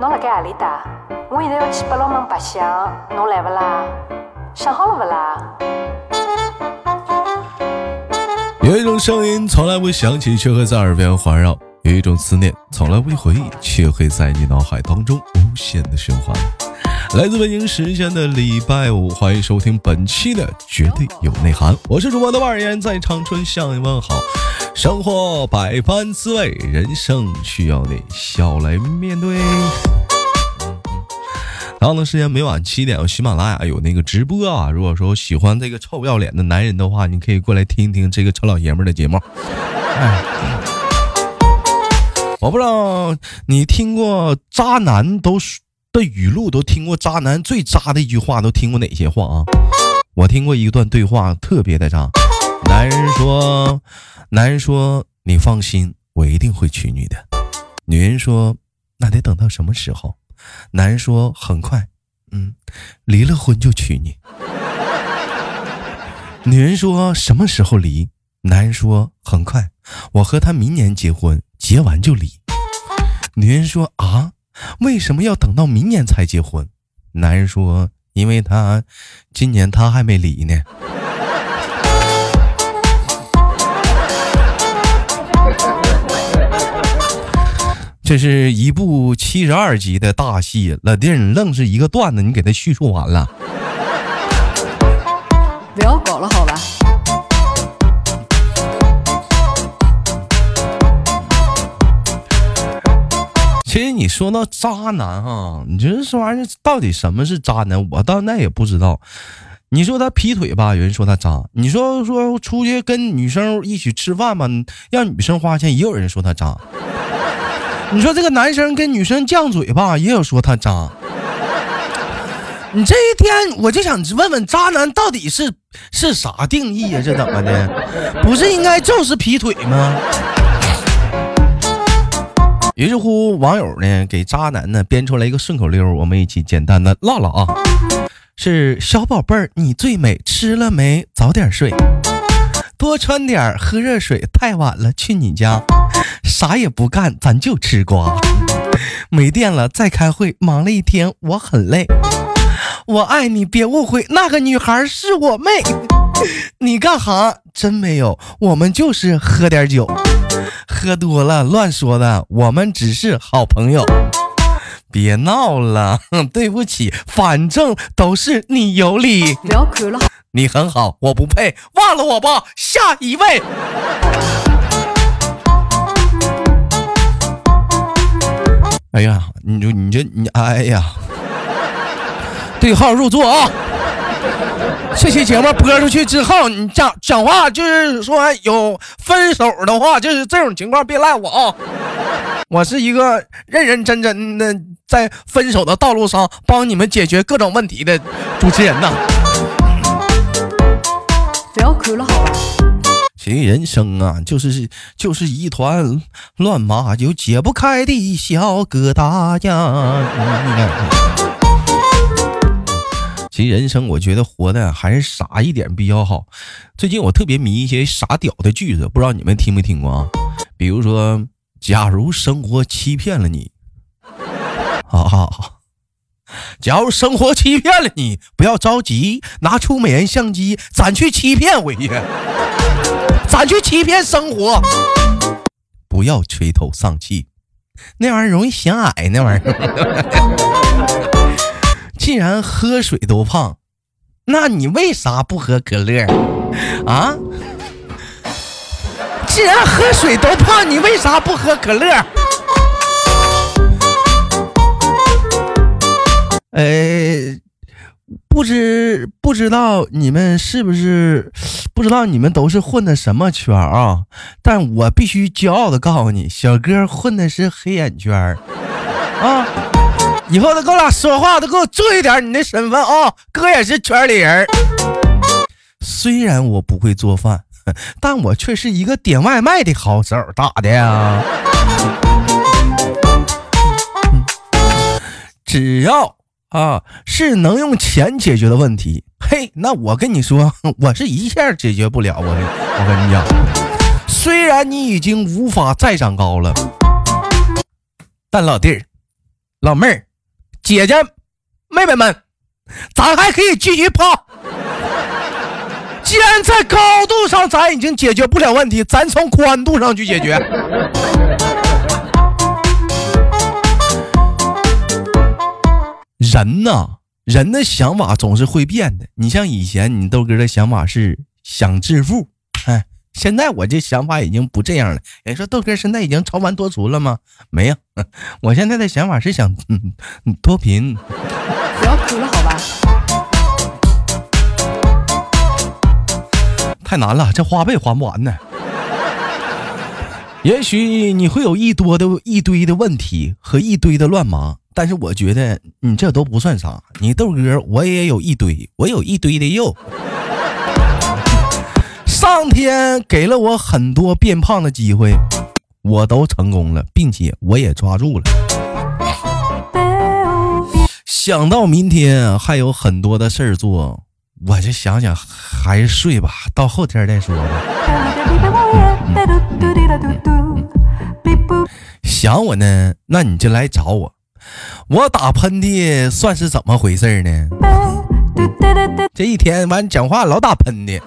侬辣盖何里搭？我现在要去八龙门白相，侬来勿啦？想好了勿啦？有一种声音从来不响起，却会在耳边环绕；有一种思念从来不回忆，却会在你脑海当中无限的循环。来自北京时间的礼拜五，欢迎收听本期的绝对有内涵。我是主播的万儿言，在长春向你问好。生活百般滋味，人生需要你笑来面对。然后呢，时间每晚七点，喜马拉雅有那个直播啊。如果说喜欢这个臭不要脸的男人的话，你可以过来听一听这个臭老爷们的节目。哎，我不知道你听过渣男都是的语录，都听过渣男最渣的一句话，都听过哪些话啊？我听过一段对话，特别的渣。男人说：“男人说，你放心，我一定会娶你的。”女人说：“那得等到什么时候？”男人说：“很快，嗯，离了婚就娶你。”女人说：“什么时候离？”男人说：“很快，我和他明年结婚，结完就离。”女人说：“啊，为什么要等到明年才结婚？”男人说：“因为他今年他还没离呢。”这是一部七十二集的大戏，老弟，你愣是一个段子，你给他叙述完了。不要搞了，好吧。其实你说到渣男哈，你觉得这玩意儿到底什么是渣男？我到那也不知道。你说他劈腿吧，有人说他渣；你说说出去跟女生一起吃饭吧，让女生花钱，也有人说他渣。你说这个男生跟女生犟嘴吧，也有说他渣。你这一天我就想问问，渣男到底是是啥定义呀？这怎么的？不是应该就是劈腿吗？于是乎，网友呢给渣男呢编出来一个顺口溜，我们一起简单的唠唠啊。是小宝贝儿，你最美，吃了没？早点睡，多穿点，喝热水，太晚了，去你家。啥也不干，咱就吃瓜。没电了，再开会。忙了一天，我很累。我爱你，别误会，那个女孩是我妹。你干哈？真没有，我们就是喝点酒，喝多了乱说的。我们只是好朋友。别闹了，对不起，反正都是你有理。不要哭了，你很好，我不配，忘了我吧。下一位。哎呀，你就你这你哎呀，对号入座啊！这期节目播出去之后，你讲讲话就是说有分手的话，就是这种情况别赖我啊！我是一个认认真真的在分手的道路上帮你们解决各种问题的主持人呐。不要哭了，好吧？其实人生啊，就是就是一团乱麻，有解不开的小疙瘩呀。其实人生，我觉得活的还是傻一点比较好。最近我特别迷一些傻屌的句子，不知道你们听没听过啊？比如说，假如生活欺骗了你，好好好。假如生活欺骗了你，不要着急，拿出美颜相机，咱去欺骗回去。咱去欺骗生活，不要垂头丧气，那玩意儿容易显矮。那玩意儿，既然喝水都胖，那你为啥不喝可乐啊？既然喝水都胖，你为啥不喝可乐？哎。不知不知道你们是不是不知道你们都是混的什么圈啊？但我必须骄傲的告诉你，小哥混的是黑眼圈啊！以后都跟我俩说话都给我注意点你的身份啊！哥也是圈里人。虽然我不会做饭，但我却是一个点外卖的好手，咋的呀？只要。啊，是能用钱解决的问题。嘿，那我跟你说，我是一下解决不了。我我跟你讲，虽然你已经无法再长高了，但老弟儿，老妹儿、姐姐、妹妹们，咱还可以继续泡。既然在高度上咱已经解决不了问题，咱从宽度上去解决。人呐，人的想法总是会变的。你像以前，你豆哥的想法是想致富，现在我这想法已经不这样了。人说豆哥现在已经超凡脱俗了吗？没有，我现在的想法是想 嗯脱贫。不要哭了，好吧？太难了，这花呗还不完呢。也许你会有一多的一堆的问题和一堆的乱麻。但是我觉得你这都不算啥，你豆哥我也有一堆，我有一堆的肉。上天给了我很多变胖的机会，我都成功了，并且我也抓住了。想到明天还有很多的事儿做，我就想想还是睡吧，到后天再说吧。想我呢，那你就来找我。我打喷嚏算是怎么回事呢？这一天完讲话老打喷嚏。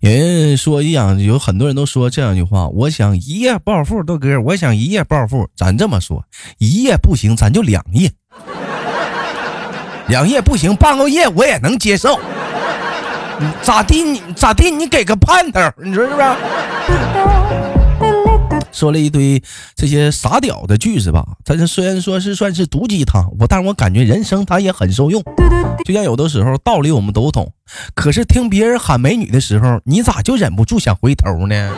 人说一样，有很多人都说这样一句话：我想一夜暴富，豆哥，我想一夜暴富。咱这么说，一夜不行，咱就两夜。两夜不行，半个月我也能接受。咋地？你咋地？你给个盼头，你说是不是？说了一堆这些傻屌的句子吧，但是虽然说是算是毒鸡汤，我但是我感觉人生它也很受用。就像有的时候道理我们都懂，可是听别人喊美女的时候，你咋就忍不住想回头呢？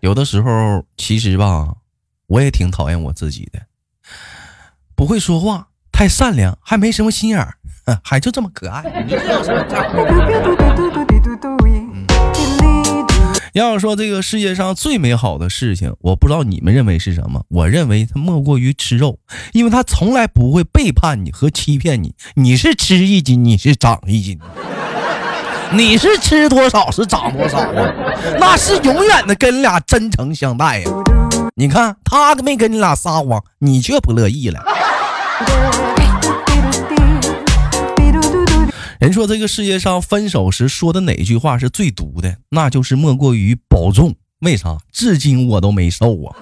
有的时候其实吧，我也挺讨厌我自己的，不会说话，太善良，还没什么心眼儿，还就这么可爱。你这有什么要是说这个世界上最美好的事情，我不知道你们认为是什么？我认为它莫过于吃肉，因为它从来不会背叛你和欺骗你。你是吃一斤，你是长一斤，你是吃多少是长多少啊？那是永远的跟你俩真诚相待呀。你看他没跟你俩撒谎，你却不乐意了。人说这个世界上分手时说的哪句话是最毒的？那就是莫过于保重。为啥？至今我都没瘦啊！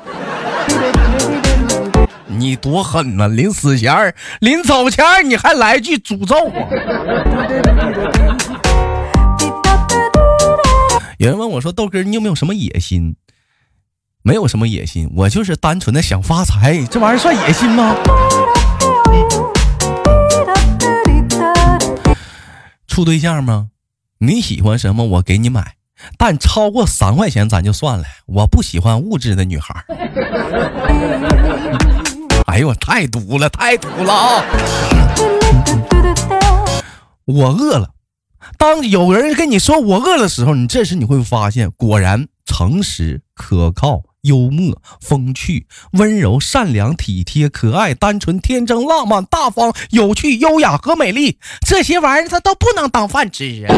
你多狠呐！临死前儿临走前儿你还来句诅咒啊！有人问我说：“豆哥，你有没有什么野心？”没有什么野心，我就是单纯的想发财。这玩意儿算野心吗？处对象吗？你喜欢什么我给你买，但超过三块钱咱就算了。我不喜欢物质的女孩。哎呦我太毒了，太毒了啊！我饿了。当有人跟你说我饿的时候，你这时你会发现，果然诚实可靠。幽默、风趣、温柔、善良、体贴、可爱、单纯、天真、浪漫、大方、有趣、优雅和美丽，这些玩意儿他都不能当饭吃啊！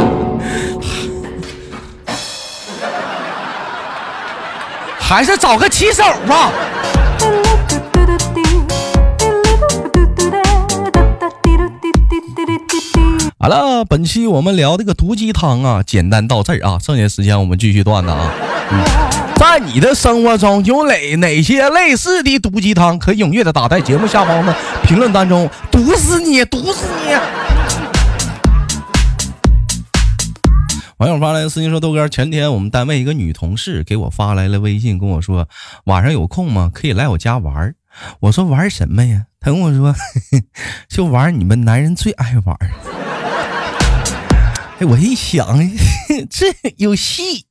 还是找个骑手吧。好了，本期我们聊这个毒鸡汤啊，简单到这儿啊，剩下时间我们继续段子啊。嗯在你的生活中有哪哪些类似的毒鸡汤？可以踊跃的打在节目下方的评论当中，毒死你，毒死你！网友发来的私信说：“豆哥，前天我们单位一个女同事给我发来了微信，跟我说晚上有空吗？可以来我家玩。”我说：“玩什么呀？”他跟我说：“ 就玩你们男人最爱玩。”哎，我一想，这有戏，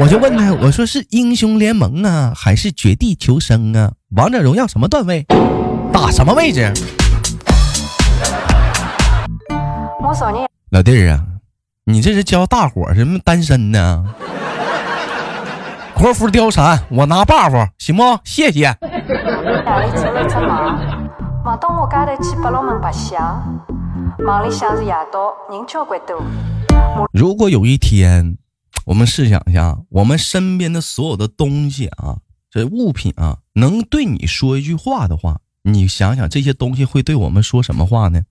我就问他，我说是英雄联盟啊，还是绝地求生啊？王者荣耀什么段位？打什么位置？老弟儿啊，你这是教大伙什么单身呢？国服貂蝉，我拿 buff 行不？谢谢。如果有一天，我们试想一下，我们身边的所有的东西啊，这物品啊，能对你说一句话的话，你想想这些东西会对我们说什么话呢？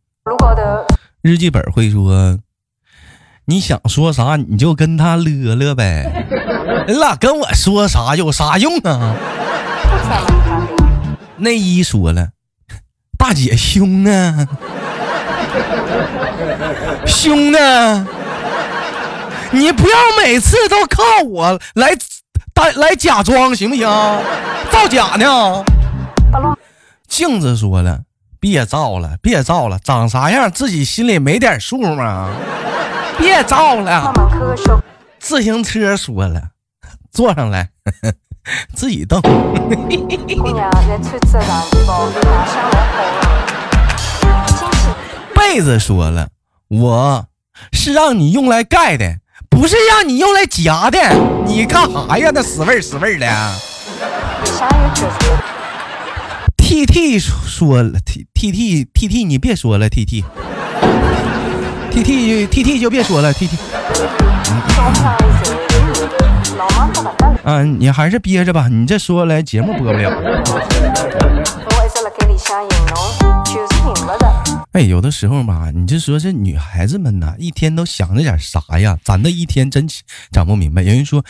日记本会说：“你想说啥你就跟他乐乐呗，你俩跟我说啥有啥用啊？” 内衣说了：“ 大姐胸呢，兄弟。”你不要每次都靠我来，来假装行不行？造假呢？镜子说了，别造了，别造了，长啥样自己心里没点数吗？别造了。自行车说了，坐上来，自己动。妹子说了，我是让你用来盖的。不是让你用来夹的，你干啥呀？那死味儿死味儿的。T T 说了，T T T T T 你别说了，T T T T T T 就别说了，T T。啊，你还是憋着吧，你这说来节目播不了。哎，有的时候吧，你就说这女孩子们呐，一天都想着点啥呀？咱这一天真整不明白。有人说，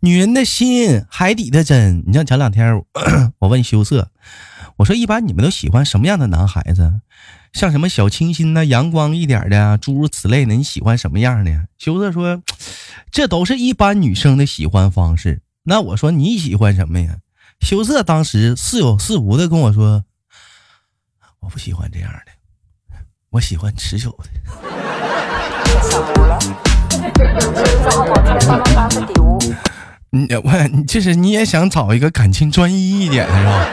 女人的心海底的针。你像前两天 我问羞涩，我说一般你们都喜欢什么样的男孩子？像什么小清新呐、阳光一点的，诸如此类的，你喜欢什么样的？羞涩说，这都是一般女生的喜欢方式。那我说你喜欢什么呀？羞涩当时似有似无的跟我说，我不喜欢这样的。我喜欢持久的。你我你就是你也想找一个感情专一一点是吧？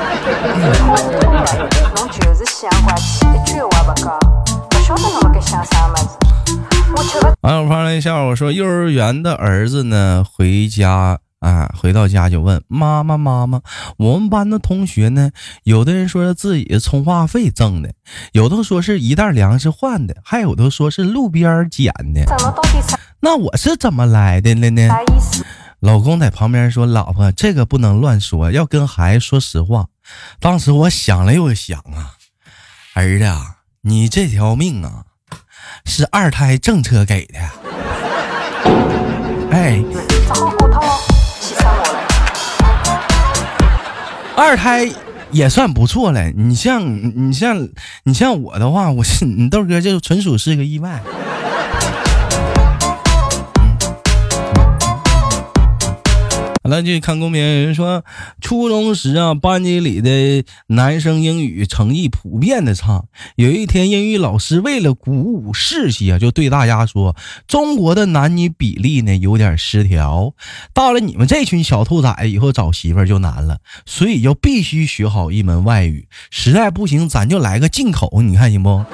网友发了一下，我说幼儿园的儿子呢回家。啊，回到家就问妈妈：“妈妈，我们班的同学呢？有的人说是自己充话费挣的，有的说是一袋粮食换的，还有的说是路边捡的。那我是怎么来的了呢？”老公在旁边说：“老婆，这个不能乱说，要跟孩子说实话。”当时我想了又想啊，儿子，你这条命啊，是二胎政策给的。哎。二胎也算不错了，你像你像你像我的话，我是你豆哥就纯属是个意外。好了，继续看公屏。有人说，初中时啊，班级里的男生英语成绩普遍的差。有一天，英语老师为了鼓舞士气啊，就对大家说：“中国的男女比例呢有点失调，到了你们这群小兔崽以后找媳妇就难了，所以就必须学好一门外语。实在不行，咱就来个进口，你看行不？”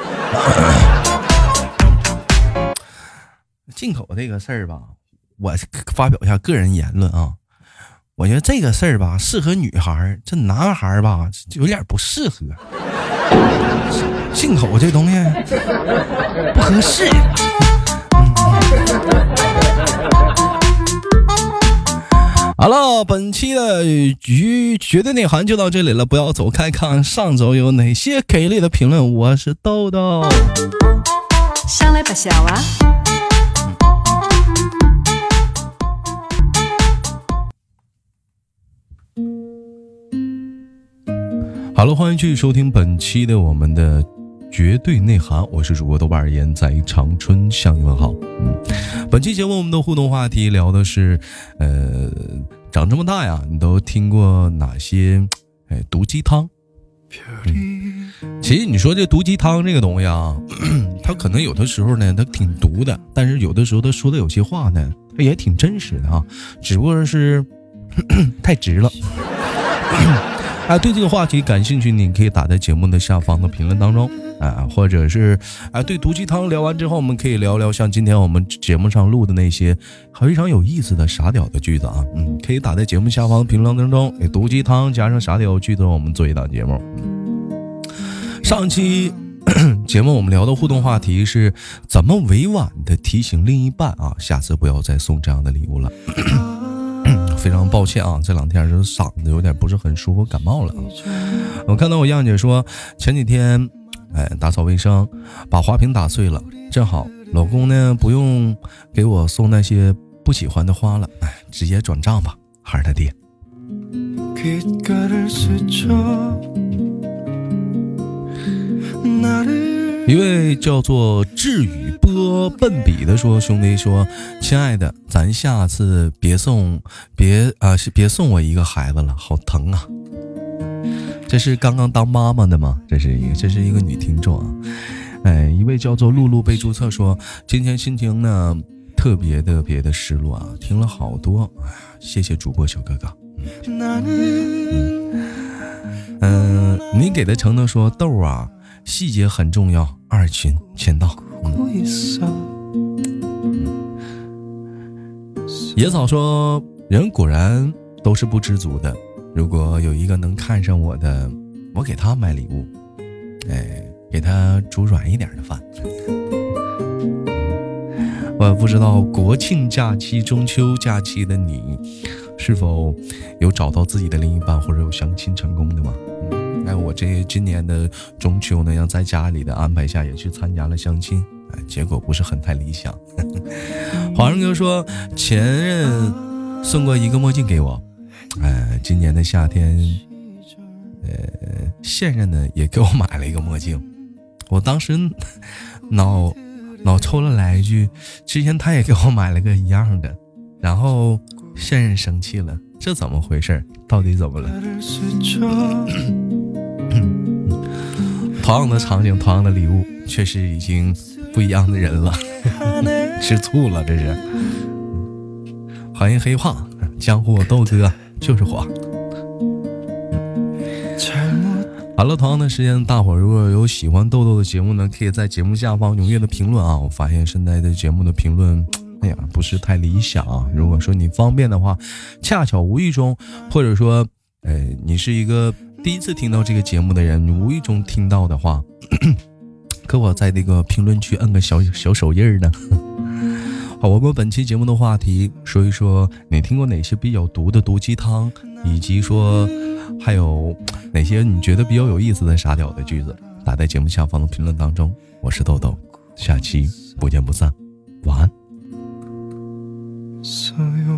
进口这个事儿吧，我发表一下个人言论啊。我觉得这个事儿吧，适合女孩儿，这男孩儿吧，有点不适合。进口这东西不合适。好了，本期的局绝对内涵就到这里了，不要走开，看上周有哪些给力的评论。我是豆豆。想来不笑啊。好了，欢迎继续收听本期的我们的绝对内涵，我是主播豆瓣儿言，在长春向你问好。嗯，本期节目我们的互动话题聊的是，呃，长这么大呀，你都听过哪些哎毒鸡汤？其实你说这毒鸡汤这个东西啊，它可能有的时候呢，它挺毒的，但是有的时候他说的有些话呢，它也挺真实的啊，只不过是 太直了。啊，对这个话题感兴趣，你可以打在节目的下方的评论当中啊，或者是啊，对毒鸡汤聊完之后，我们可以聊聊像今天我们节目上录的那些非常有意思的傻屌的句子啊，嗯，可以打在节目下方的评论当中，给毒鸡汤加上傻屌句子，我们做一档节目。上期 节目我们聊的互动话题是怎么委婉的提醒另一半啊，下次不要再送这样的礼物了。非常抱歉啊，这两天这嗓子有点不是很舒服，感冒了。我看到我样姐说前几天，哎，打扫卫生，把花瓶打碎了，正好老公呢不用给我送那些不喜欢的花了，哎，直接转账吧，孩儿他爹。一位叫做智宇波笨笔的说：“兄弟说，亲爱的，咱下次别送，别啊，别送我一个孩子了，好疼啊！这是刚刚当妈妈的吗？这是一个，这是一个女听众啊。哎，一位叫做露露被注册说，今天心情呢特别特别的失落啊，听了好多，谢谢主播小哥哥。嗯，你给的承诺说豆啊。”细节很重要，二群签到。野草说：“人果然都是不知足的。如果有一个能看上我的，我给他买礼物，哎，给他煮软一点的饭。”我不知道国庆假期、中秋假期的你，是否有找到自己的另一半，或者有相亲成功的吗？哎，我这今年的中秋呢，要在家里的安排下也去参加了相亲，哎，结果不是很太理想。华人哥说前任送过一个墨镜给我，哎，今年的夏天，呃，现任呢也给我买了一个墨镜，我当时脑脑抽了来一句，之前他也给我买了个一样的，然后现任生气了，这怎么回事？到底怎么了？同样的场景，同样的礼物，却是已经不一样的人了。吃醋了，这是。欢迎黑胖，江湖豆哥就是火。好了，同样的时间，大伙如果有喜欢豆豆的节目呢，可以在节目下方踊跃的评论啊。我发现现在的节目的评论，哎呀，不是太理想啊。如果说你方便的话，恰巧无意中，或者说，呃，你是一个。第一次听到这个节目的人，无意中听到的话，可我在那个评论区摁个小小手印呢。好，我们本期节目的话题，说一说你听过哪些比较毒的毒鸡汤，以及说还有哪些你觉得比较有意思的傻屌的句子，打在节目下方的评论当中。我是豆豆，下期不见不散，晚安。所有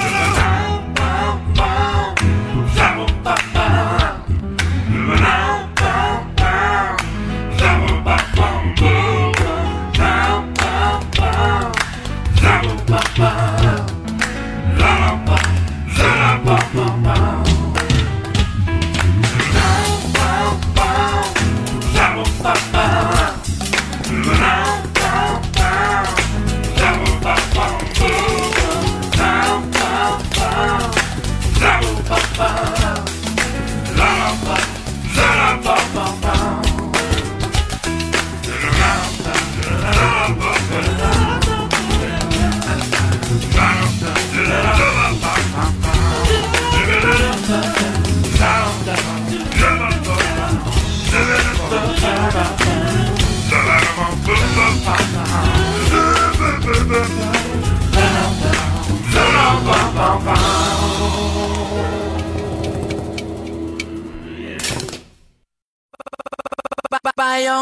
my mind.